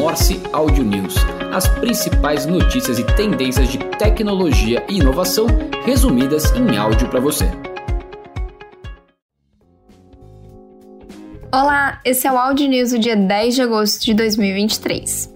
Morse Audio News, as principais notícias e tendências de tecnologia e inovação resumidas em áudio para você. Olá, esse é o Audio News do dia 10 de agosto de 2023.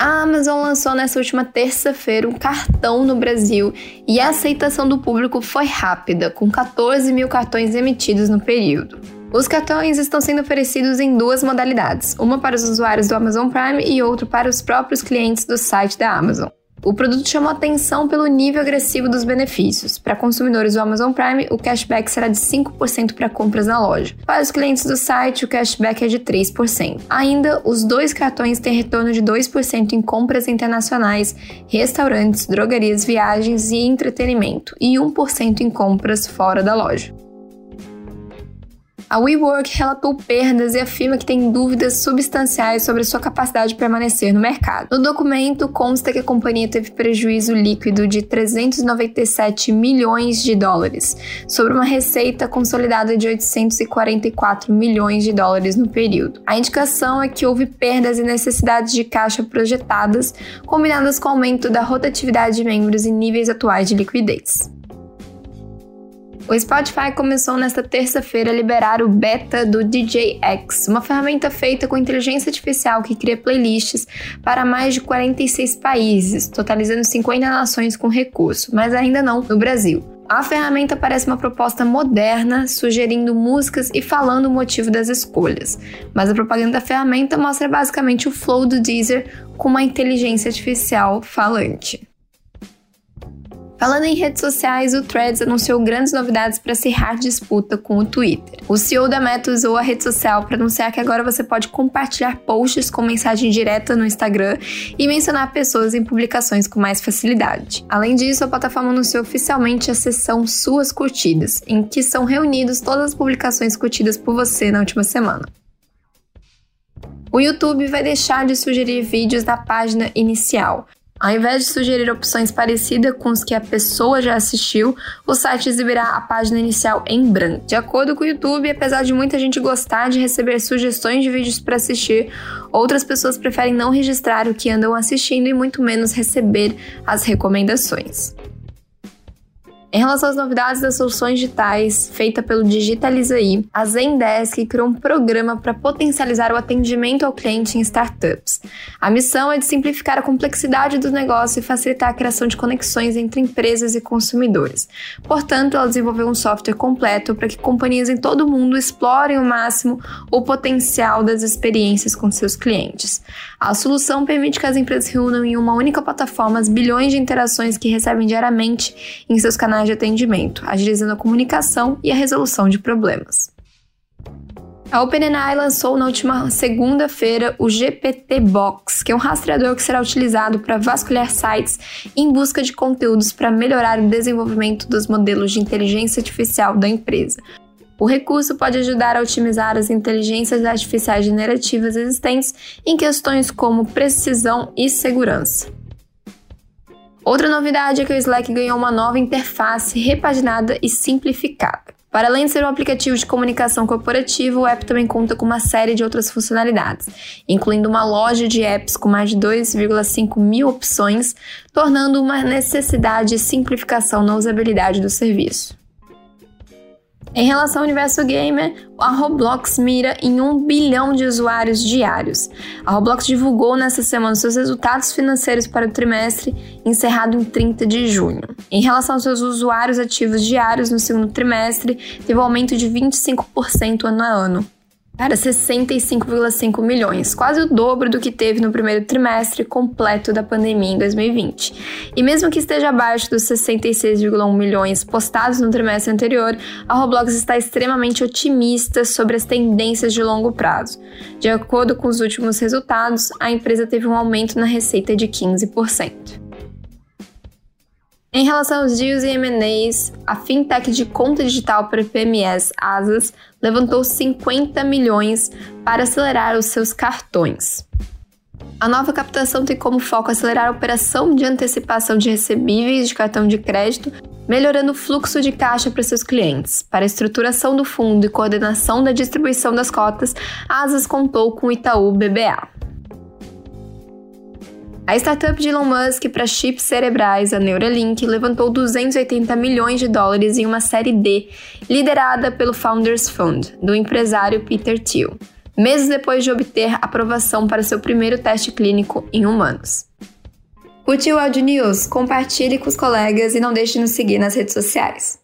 A Amazon lançou nessa última terça-feira um cartão no Brasil e a aceitação do público foi rápida, com 14 mil cartões emitidos no período. Os cartões estão sendo oferecidos em duas modalidades, uma para os usuários do Amazon Prime e outra para os próprios clientes do site da Amazon. O produto chamou atenção pelo nível agressivo dos benefícios. Para consumidores do Amazon Prime, o cashback será de 5% para compras na loja. Para os clientes do site, o cashback é de 3%. Ainda, os dois cartões têm retorno de 2% em compras internacionais, restaurantes, drogarias, viagens e entretenimento, e 1% em compras fora da loja. A WeWork relatou perdas e afirma que tem dúvidas substanciais sobre sua capacidade de permanecer no mercado. No documento consta que a companhia teve prejuízo líquido de 397 milhões de dólares, sobre uma receita consolidada de 844 milhões de dólares no período. A indicação é que houve perdas e necessidades de caixa projetadas, combinadas com o aumento da rotatividade de membros e níveis atuais de liquidez. O Spotify começou nesta terça-feira a liberar o beta do DJX, uma ferramenta feita com inteligência artificial que cria playlists para mais de 46 países, totalizando 50 nações com recurso, mas ainda não no Brasil. A ferramenta parece uma proposta moderna, sugerindo músicas e falando o motivo das escolhas, mas a propaganda da ferramenta mostra basicamente o flow do Deezer com uma inteligência artificial falante. Falando em redes sociais, o Threads anunciou grandes novidades para acirrar disputa com o Twitter. O CEO da Meta usou a rede social para anunciar que agora você pode compartilhar posts com mensagem direta no Instagram e mencionar pessoas em publicações com mais facilidade. Além disso, a plataforma anunciou oficialmente a seção Suas Curtidas, em que são reunidas todas as publicações curtidas por você na última semana. O YouTube vai deixar de sugerir vídeos da página inicial. Ao invés de sugerir opções parecidas com os que a pessoa já assistiu, o site exibirá a página inicial em branco. De acordo com o YouTube, apesar de muita gente gostar de receber sugestões de vídeos para assistir, outras pessoas preferem não registrar o que andam assistindo e muito menos receber as recomendações. Em relação às novidades das soluções digitais feita pelo Digitalizaí, a Zendesk criou um programa para potencializar o atendimento ao cliente em startups. A missão é de simplificar a complexidade do negócio e facilitar a criação de conexões entre empresas e consumidores. Portanto, ela desenvolveu um software completo para que companhias em todo o mundo explorem ao máximo o potencial das experiências com seus clientes. A solução permite que as empresas reúnam em uma única plataforma as bilhões de interações que recebem diariamente em seus canais de atendimento, agilizando a comunicação e a resolução de problemas. A OpenAI lançou na última segunda-feira o GPT Box, que é um rastreador que será utilizado para vasculhar sites em busca de conteúdos para melhorar o desenvolvimento dos modelos de inteligência artificial da empresa. O recurso pode ajudar a otimizar as inteligências artificiais generativas existentes em questões como precisão e segurança. Outra novidade é que o Slack ganhou uma nova interface repaginada e simplificada. Para além de ser um aplicativo de comunicação corporativa, o app também conta com uma série de outras funcionalidades, incluindo uma loja de apps com mais de 2,5 mil opções, tornando uma necessidade de simplificação na usabilidade do serviço. Em relação ao universo gamer, a Roblox mira em um bilhão de usuários diários. A Roblox divulgou nesta semana seus resultados financeiros para o trimestre encerrado em 30 de junho. Em relação aos seus usuários ativos diários no segundo trimestre, teve um aumento de 25% ano a ano para 65,5 milhões, quase o dobro do que teve no primeiro trimestre completo da pandemia em 2020. E mesmo que esteja abaixo dos 66,1 milhões postados no trimestre anterior, a Roblox está extremamente otimista sobre as tendências de longo prazo. De acordo com os últimos resultados, a empresa teve um aumento na receita de 15%. Em relação aos deals e M&As, a fintech de conta digital para PMS Asas levantou 50 milhões para acelerar os seus cartões. A nova captação tem como foco acelerar a operação de antecipação de recebíveis de cartão de crédito, melhorando o fluxo de caixa para seus clientes. Para a estruturação do fundo e coordenação da distribuição das cotas, a Asas contou com o Itaú BBA. A startup de Elon Musk para chips cerebrais, a Neuralink, levantou 280 milhões de dólares em uma série D, liderada pelo Founders Fund, do empresário Peter Thiel, meses depois de obter aprovação para seu primeiro teste clínico em humanos. Curte o Audio News, compartilhe com os colegas e não deixe de nos seguir nas redes sociais.